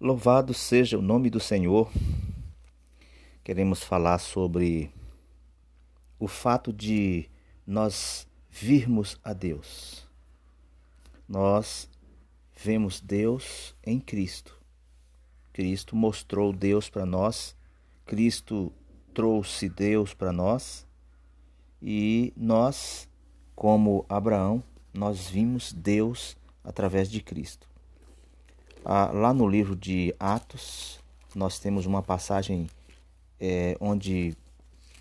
Louvado seja o nome do Senhor. Queremos falar sobre o fato de nós virmos a Deus. Nós vemos Deus em Cristo. Cristo mostrou Deus para nós, Cristo trouxe Deus para nós e nós, como Abraão, nós vimos Deus através de Cristo. Ah, lá no livro de Atos, nós temos uma passagem é, onde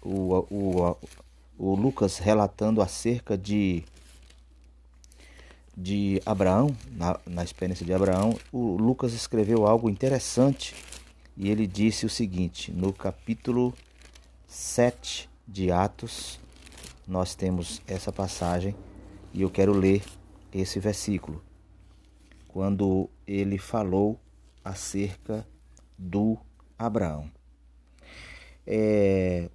o, o, o Lucas relatando acerca de, de Abraão, na, na experiência de Abraão, o Lucas escreveu algo interessante e ele disse o seguinte: no capítulo 7 de Atos, nós temos essa passagem e eu quero ler esse versículo quando ele falou acerca do Abraão. É,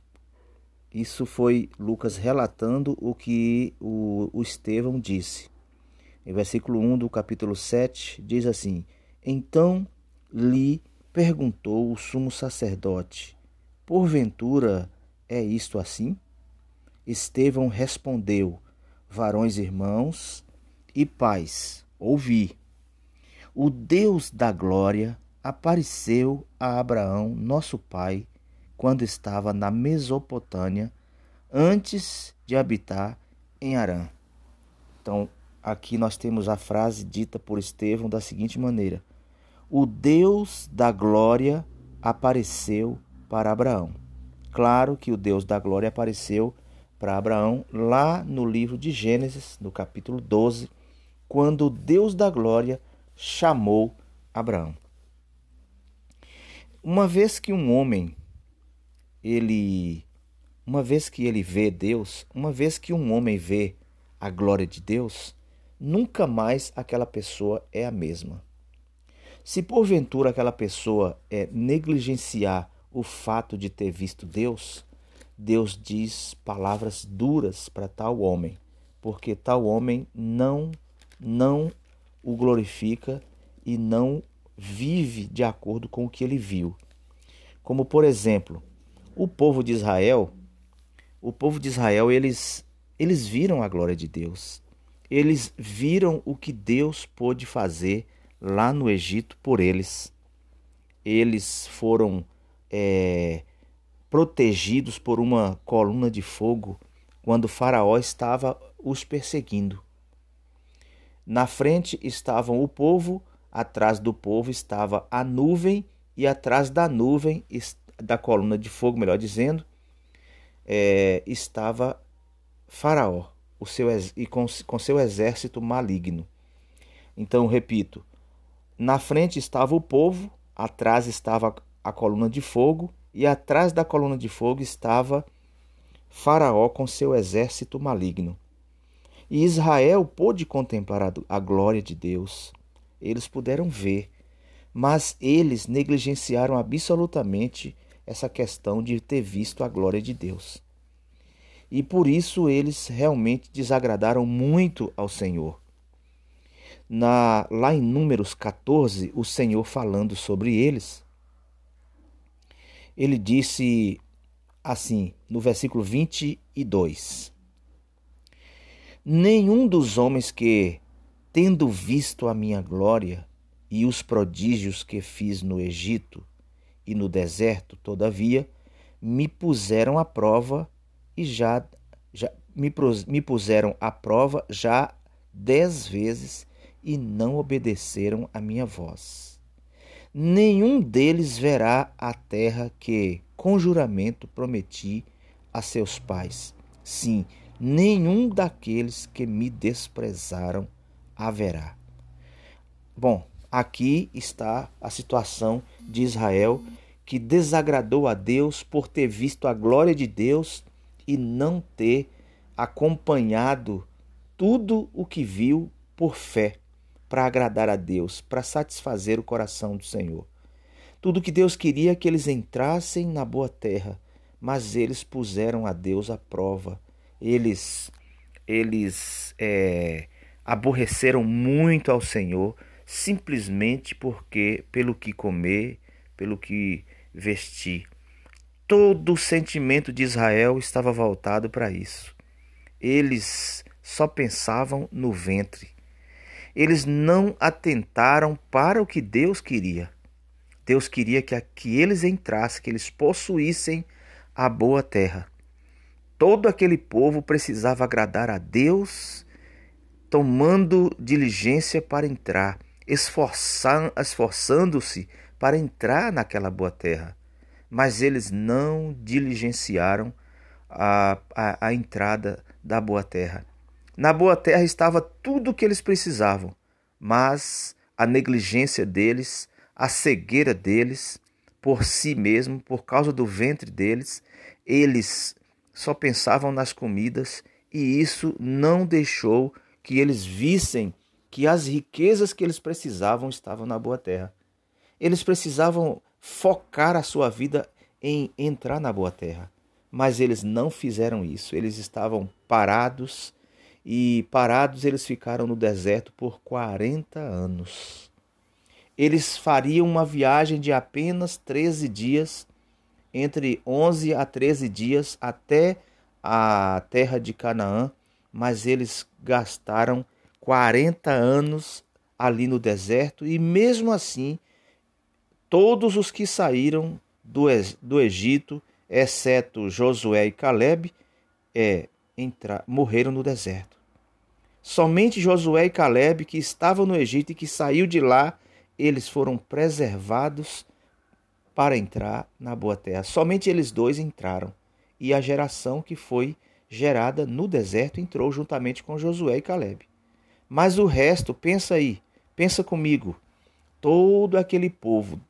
isso foi Lucas relatando o que o, o Estevão disse. Em versículo 1 do capítulo 7 diz assim: Então lhe perguntou o sumo sacerdote: Porventura é isto assim? Estevão respondeu: Varões irmãos e pais, ouvi o Deus da glória apareceu a Abraão, nosso pai, quando estava na Mesopotâmia, antes de habitar em Arã. Então, aqui nós temos a frase dita por Estevão da seguinte maneira: O Deus da glória apareceu para Abraão. Claro que o Deus da glória apareceu para Abraão lá no livro de Gênesis, no capítulo 12, quando o Deus da glória chamou Abraão. Uma vez que um homem ele uma vez que ele vê Deus, uma vez que um homem vê a glória de Deus, nunca mais aquela pessoa é a mesma. Se porventura aquela pessoa é negligenciar o fato de ter visto Deus, Deus diz palavras duras para tal homem, porque tal homem não não o glorifica e não vive de acordo com o que ele viu. Como por exemplo, o povo de Israel, o povo de Israel, eles eles viram a glória de Deus. Eles viram o que Deus pôde fazer lá no Egito por eles. Eles foram é, protegidos por uma coluna de fogo quando Faraó estava os perseguindo. Na frente estavam o povo, atrás do povo estava a nuvem, e atrás da nuvem, da coluna de fogo, melhor dizendo, é, estava Faraó o seu, e com, com seu exército maligno. Então, repito: na frente estava o povo, atrás estava a coluna de fogo, e atrás da coluna de fogo estava Faraó com seu exército maligno. E Israel pôde contemplar a glória de Deus. Eles puderam ver, mas eles negligenciaram absolutamente essa questão de ter visto a glória de Deus. E por isso eles realmente desagradaram muito ao Senhor. Na, lá em Números 14, o Senhor falando sobre eles, ele disse assim, no versículo 22: Nenhum dos homens que, tendo visto a minha glória e os prodígios que fiz no Egito e no deserto, todavia, me puseram à prova e já, já me, me puseram à prova já dez vezes e não obedeceram a minha voz. Nenhum deles verá a terra que, com juramento, prometi a seus pais. Sim, nenhum daqueles que me desprezaram haverá. Bom, aqui está a situação de Israel que desagradou a Deus por ter visto a glória de Deus e não ter acompanhado tudo o que viu por fé para agradar a Deus, para satisfazer o coração do Senhor. Tudo que Deus queria é que eles entrassem na boa terra, mas eles puseram a Deus à prova eles, eles é, aborreceram muito ao Senhor, simplesmente porque pelo que comer, pelo que vestir. Todo o sentimento de Israel estava voltado para isso. Eles só pensavam no ventre. Eles não atentaram para o que Deus queria. Deus queria que, que eles entrassem, que eles possuíssem a boa terra. Todo aquele povo precisava agradar a Deus, tomando diligência para entrar, esforçando-se para entrar naquela boa terra. Mas eles não diligenciaram a, a, a entrada da boa terra. Na boa terra estava tudo o que eles precisavam, mas a negligência deles, a cegueira deles, por si mesmo, por causa do ventre deles, eles só pensavam nas comidas e isso não deixou que eles vissem que as riquezas que eles precisavam estavam na boa terra. Eles precisavam focar a sua vida em entrar na boa terra, mas eles não fizeram isso. Eles estavam parados e parados eles ficaram no deserto por 40 anos. Eles fariam uma viagem de apenas 13 dias entre 11 a 13 dias até a terra de Canaã, mas eles gastaram 40 anos ali no deserto e mesmo assim todos os que saíram do, do Egito, exceto Josué e Caleb, é, entra, morreram no deserto. Somente Josué e Caleb, que estavam no Egito e que saiu de lá, eles foram preservados para entrar na boa terra. Somente eles dois entraram, e a geração que foi gerada no deserto entrou juntamente com Josué e Caleb. Mas o resto, pensa aí, pensa comigo, todo aquele povo,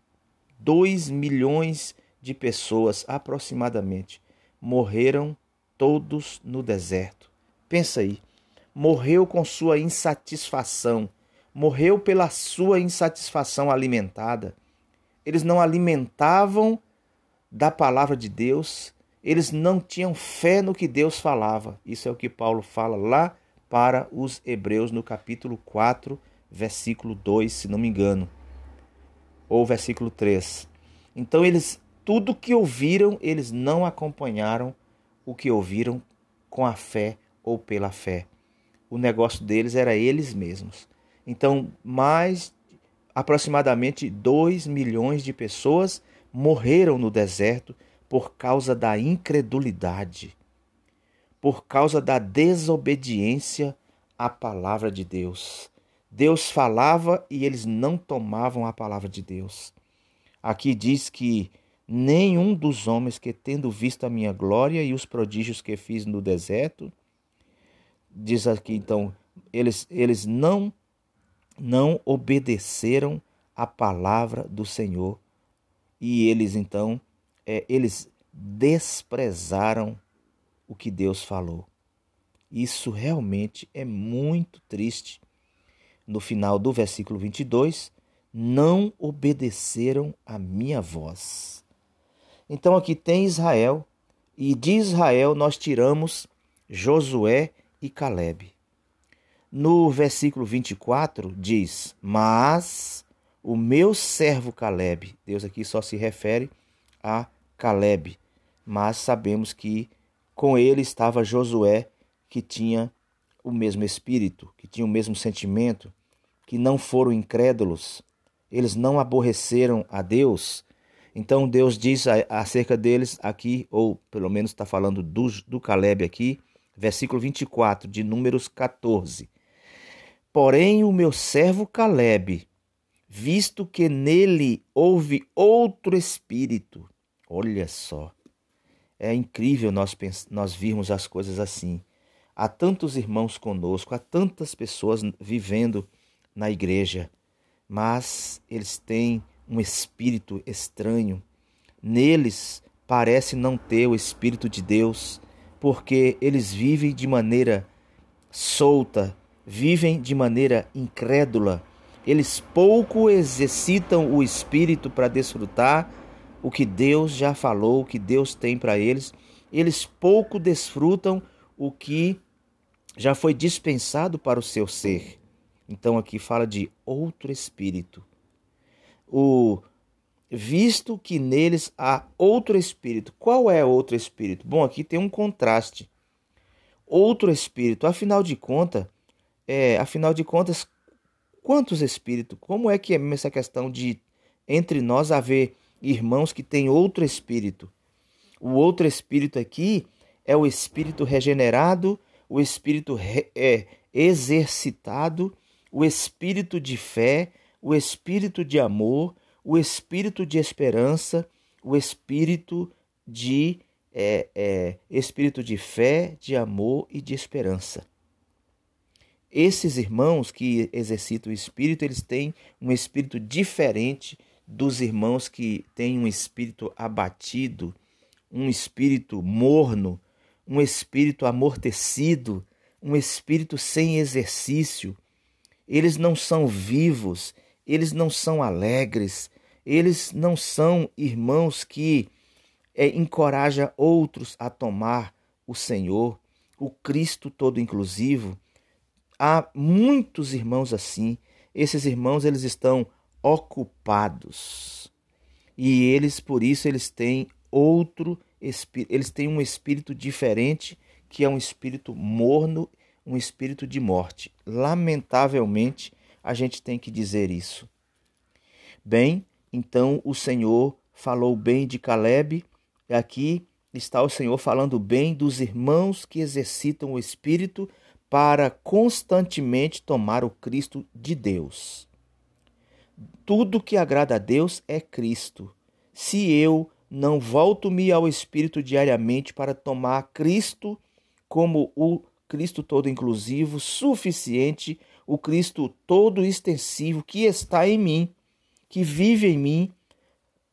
dois milhões de pessoas aproximadamente, morreram todos no deserto. Pensa aí, morreu com sua insatisfação, morreu pela sua insatisfação alimentada, eles não alimentavam da palavra de Deus, eles não tinham fé no que Deus falava. Isso é o que Paulo fala lá para os Hebreus no capítulo 4, versículo 2, se não me engano, ou versículo 3. Então eles tudo que ouviram, eles não acompanharam o que ouviram com a fé ou pela fé. O negócio deles era eles mesmos. Então, mais aproximadamente 2 milhões de pessoas morreram no deserto por causa da incredulidade, por causa da desobediência à palavra de Deus. Deus falava e eles não tomavam a palavra de Deus. Aqui diz que nenhum dos homens que, tendo visto a minha glória e os prodígios que fiz no deserto, diz aqui então, eles, eles não não obedeceram à palavra do Senhor e eles então é, eles desprezaram o que Deus falou. Isso realmente é muito triste. No final do versículo 22, não obedeceram a minha voz. Então aqui tem Israel, e de Israel nós tiramos Josué e Caleb. No versículo 24 diz: Mas o meu servo Caleb, Deus aqui só se refere a Caleb, mas sabemos que com ele estava Josué, que tinha o mesmo espírito, que tinha o mesmo sentimento, que não foram incrédulos, eles não aborreceram a Deus. Então Deus diz acerca deles aqui, ou pelo menos está falando do, do Caleb aqui, versículo 24 de Números 14. Porém, o meu servo Caleb, visto que nele houve outro espírito. Olha só. É incrível nós, nós virmos as coisas assim. Há tantos irmãos conosco, há tantas pessoas vivendo na igreja, mas eles têm um espírito estranho. Neles parece não ter o espírito de Deus, porque eles vivem de maneira solta, vivem de maneira incrédula. Eles pouco exercitam o espírito para desfrutar o que Deus já falou, o que Deus tem para eles. Eles pouco desfrutam o que já foi dispensado para o seu ser. Então aqui fala de outro espírito. O visto que neles há outro espírito. Qual é outro espírito? Bom, aqui tem um contraste. Outro espírito, afinal de contas, é, afinal de contas, quantos espíritos? Como é que é essa questão de entre nós haver irmãos que têm outro espírito? O outro espírito aqui é o espírito regenerado, o espírito re, é, exercitado, o espírito de fé, o espírito de amor, o espírito de esperança, o espírito de é, é, espírito de fé, de amor e de esperança. Esses irmãos que exercitam o espírito, eles têm um espírito diferente dos irmãos que têm um espírito abatido, um espírito morno, um espírito amortecido, um espírito sem exercício. Eles não são vivos, eles não são alegres, eles não são irmãos que é, encoraja outros a tomar o Senhor, o Cristo todo inclusivo. Há muitos irmãos assim. Esses irmãos eles estão ocupados. E eles por isso eles têm outro espírito, eles têm um espírito diferente, que é um espírito morno, um espírito de morte. Lamentavelmente, a gente tem que dizer isso. Bem, então o Senhor falou bem de Caleb, aqui está o Senhor falando bem dos irmãos que exercitam o espírito para constantemente tomar o Cristo de Deus. Tudo que agrada a Deus é Cristo. Se eu não volto-me ao Espírito diariamente para tomar Cristo como o Cristo todo inclusivo, suficiente, o Cristo todo extensivo que está em mim, que vive em mim,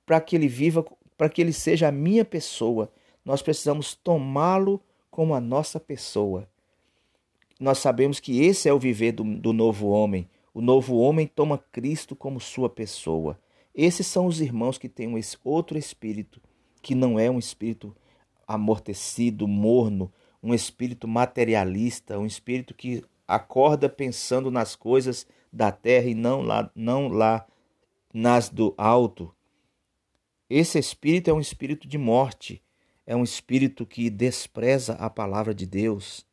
para que ele viva, para que ele seja a minha pessoa. Nós precisamos tomá-lo como a nossa pessoa. Nós sabemos que esse é o viver do, do novo homem. O novo homem toma Cristo como sua pessoa. Esses são os irmãos que têm esse outro espírito, que não é um espírito amortecido, morno, um espírito materialista, um espírito que acorda pensando nas coisas da terra e não lá, não lá nas do alto. Esse espírito é um espírito de morte, é um espírito que despreza a palavra de Deus.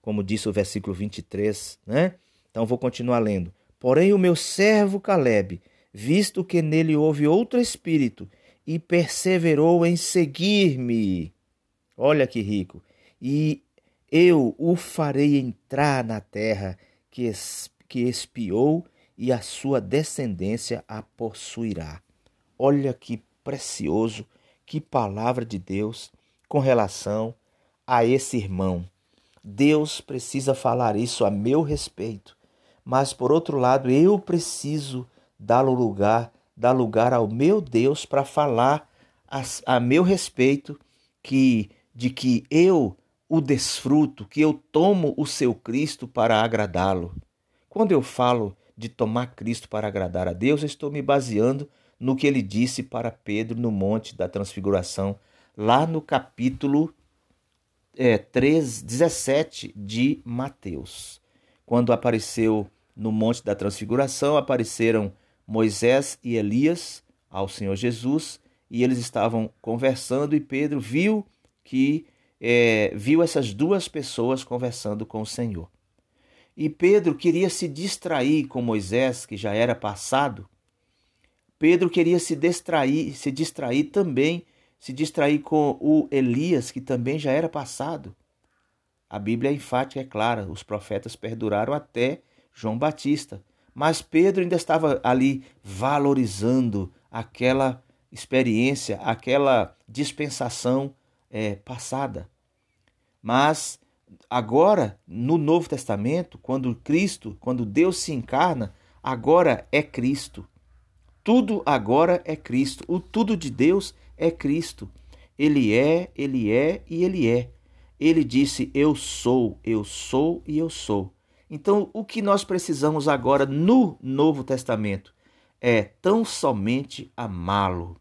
Como disse o versículo 23, né? Então vou continuar lendo. Porém, o meu servo Caleb, visto que nele houve outro espírito, e perseverou em seguir-me, Olha que rico. E eu o farei entrar na terra que, que espiou e a sua descendência a possuirá. Olha que precioso, que palavra de Deus com relação a esse irmão. Deus precisa falar isso a meu respeito, mas por outro lado, eu preciso dar lugar, dar lugar ao meu Deus para falar a, a meu respeito que de que eu o desfruto, que eu tomo o seu Cristo para agradá-lo. Quando eu falo de tomar Cristo para agradar a Deus, eu estou me baseando no que ele disse para Pedro no Monte da Transfiguração, lá no capítulo é, 3, 17 de Mateus. Quando apareceu no Monte da Transfiguração, apareceram Moisés e Elias ao Senhor Jesus e eles estavam conversando e Pedro viu que é, viu essas duas pessoas conversando com o Senhor. E Pedro queria se distrair com Moisés, que já era passado. Pedro queria se distrair, se distrair também, se distrair com o Elias, que também já era passado. A Bíblia é enfática, é clara, os profetas perduraram até João Batista. Mas Pedro ainda estava ali valorizando aquela experiência, aquela dispensação é, passada. Mas agora, no Novo Testamento, quando Cristo, quando Deus se encarna, agora é Cristo. Tudo agora é Cristo. O tudo de Deus é Cristo. Ele é, ele é e ele é. Ele disse: Eu sou, eu sou e eu sou. Então, o que nós precisamos agora no Novo Testamento é tão somente amá-lo,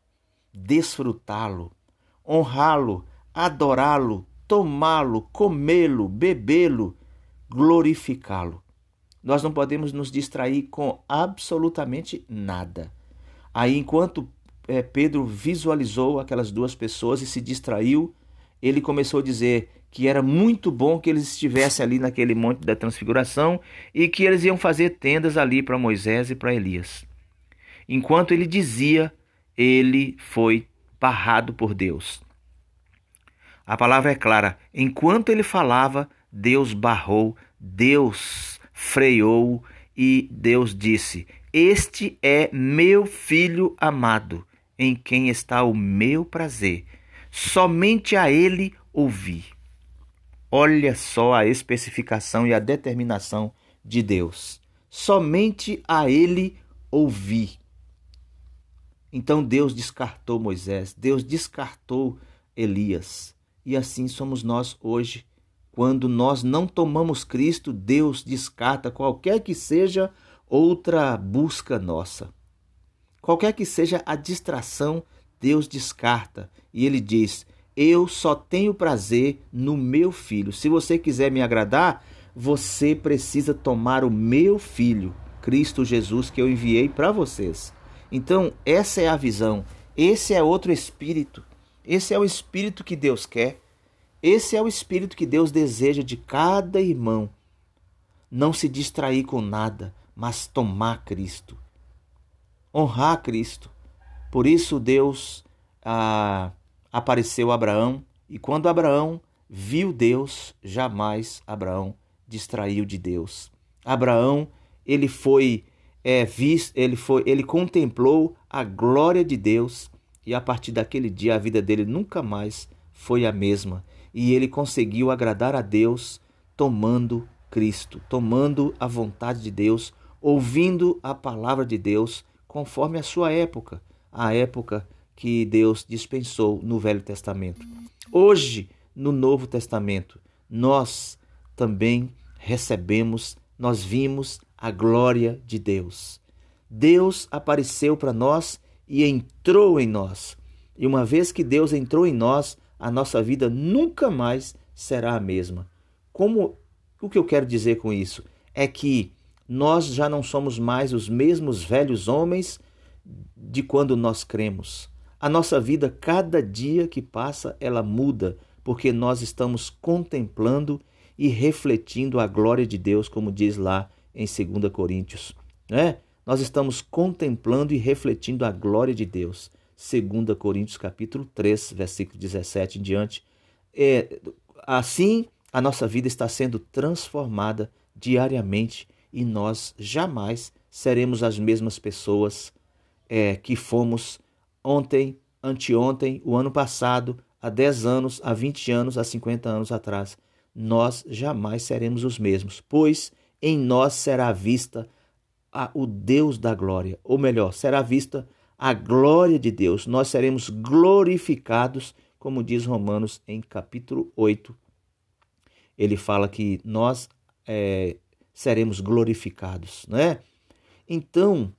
desfrutá-lo, honrá-lo, adorá-lo, tomá-lo, comê-lo, bebê-lo, glorificá-lo. Nós não podemos nos distrair com absolutamente nada. Aí, enquanto é, Pedro visualizou aquelas duas pessoas e se distraiu, ele começou a dizer que era muito bom que eles estivessem ali naquele monte da transfiguração e que eles iam fazer tendas ali para Moisés e para Elias. Enquanto ele dizia, ele foi barrado por Deus. A palavra é clara: enquanto ele falava, Deus barrou, Deus freou e Deus disse: Este é meu filho amado, em quem está o meu prazer. Somente a ele ouvi. Olha só a especificação e a determinação de Deus. Somente a ele ouvi. Então Deus descartou Moisés, Deus descartou Elias. E assim somos nós hoje. Quando nós não tomamos Cristo, Deus descarta qualquer que seja outra busca nossa. Qualquer que seja a distração, Deus descarta. E ele diz: Eu só tenho prazer no meu filho. Se você quiser me agradar, você precisa tomar o meu filho, Cristo Jesus, que eu enviei para vocês. Então, essa é a visão. Esse é outro espírito. Esse é o espírito que Deus quer. Esse é o espírito que Deus deseja de cada irmão. Não se distrair com nada, mas tomar Cristo. Honrar Cristo. Por isso Deus ah, apareceu a Abraão, e quando Abraão viu Deus, jamais Abraão distraiu de Deus. Abraão, ele foi é, visto, ele foi, ele contemplou a glória de Deus e a partir daquele dia a vida dele nunca mais foi a mesma e ele conseguiu agradar a Deus tomando Cristo, tomando a vontade de Deus, ouvindo a palavra de Deus conforme a sua época, a época que Deus dispensou no Velho Testamento. Hoje, no Novo Testamento, nós também recebemos, nós vimos a glória de Deus. Deus apareceu para nós e entrou em nós. E uma vez que Deus entrou em nós, a nossa vida nunca mais será a mesma. Como o que eu quero dizer com isso é que nós já não somos mais os mesmos velhos homens de quando nós cremos. A nossa vida, cada dia que passa, ela muda, porque nós estamos contemplando e refletindo a glória de Deus, como diz lá em 2 Coríntios. Né? Nós estamos contemplando e refletindo a glória de Deus. 2 Coríntios capítulo 3, versículo 17 em diante. É, assim, a nossa vida está sendo transformada diariamente e nós jamais seremos as mesmas pessoas é, que fomos ontem, anteontem, o ano passado, há 10 anos, há 20 anos, há 50 anos atrás. Nós jamais seremos os mesmos, pois em nós será vista a, o Deus da glória, ou melhor, será vista a glória de Deus. Nós seremos glorificados, como diz Romanos em capítulo 8. Ele fala que nós é, seremos glorificados, não é? Então,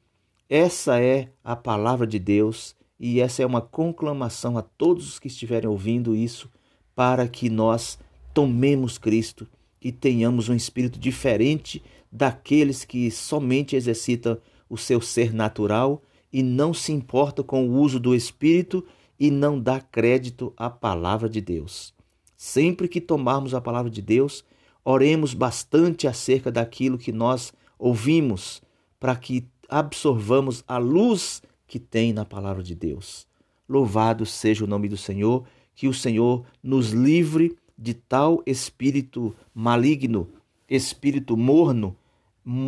essa é a palavra de Deus e essa é uma conclamação a todos os que estiverem ouvindo isso para que nós tomemos Cristo e tenhamos um espírito diferente daqueles que somente exercitam o seu ser natural e não se importa com o uso do Espírito e não dá crédito à palavra de Deus. Sempre que tomarmos a palavra de Deus, oremos bastante acerca daquilo que nós ouvimos, para que absorvamos a luz que tem na palavra de Deus. Louvado seja o nome do Senhor, que o Senhor nos livre de tal espírito maligno, espírito morno,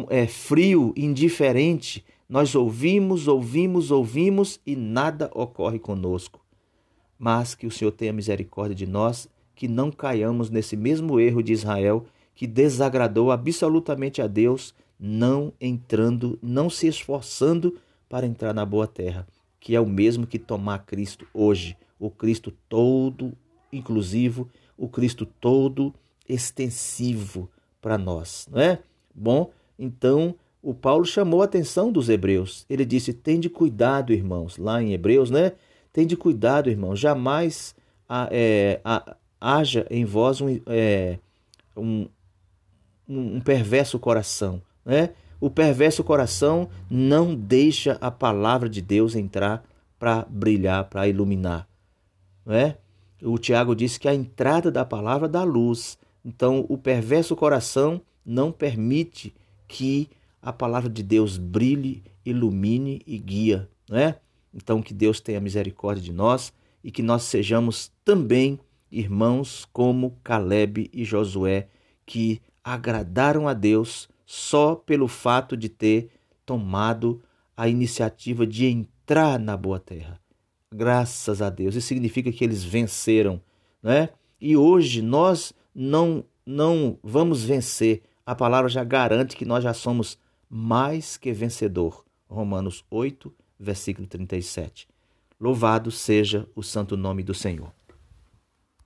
é, frio, indiferente, nós ouvimos, ouvimos, ouvimos e nada ocorre conosco. Mas que o Senhor tenha misericórdia de nós, que não caiamos nesse mesmo erro de Israel, que desagradou absolutamente a Deus, não entrando, não se esforçando para entrar na boa terra, que é o mesmo que tomar Cristo hoje, o Cristo todo inclusivo, o Cristo todo extensivo para nós, não é? Bom, então o Paulo chamou a atenção dos hebreus. Ele disse: Tende cuidado, irmãos, lá em Hebreus, né? Tende cuidado, irmãos, jamais é, haja em vós um, é, um, um perverso coração. né? O perverso coração não deixa a palavra de Deus entrar para brilhar, para iluminar, não é? O Tiago disse que a entrada da palavra dá luz. Então, o perverso coração não permite que a palavra de Deus brilhe, ilumine e guia, não é? Então, que Deus tenha misericórdia de nós e que nós sejamos também irmãos como Caleb e Josué, que agradaram a Deus só pelo fato de ter tomado a iniciativa de entrar na boa terra. Graças a Deus. Isso significa que eles venceram, né? E hoje nós não não vamos vencer. A palavra já garante que nós já somos mais que vencedor. Romanos 8, versículo 37. Louvado seja o santo nome do Senhor.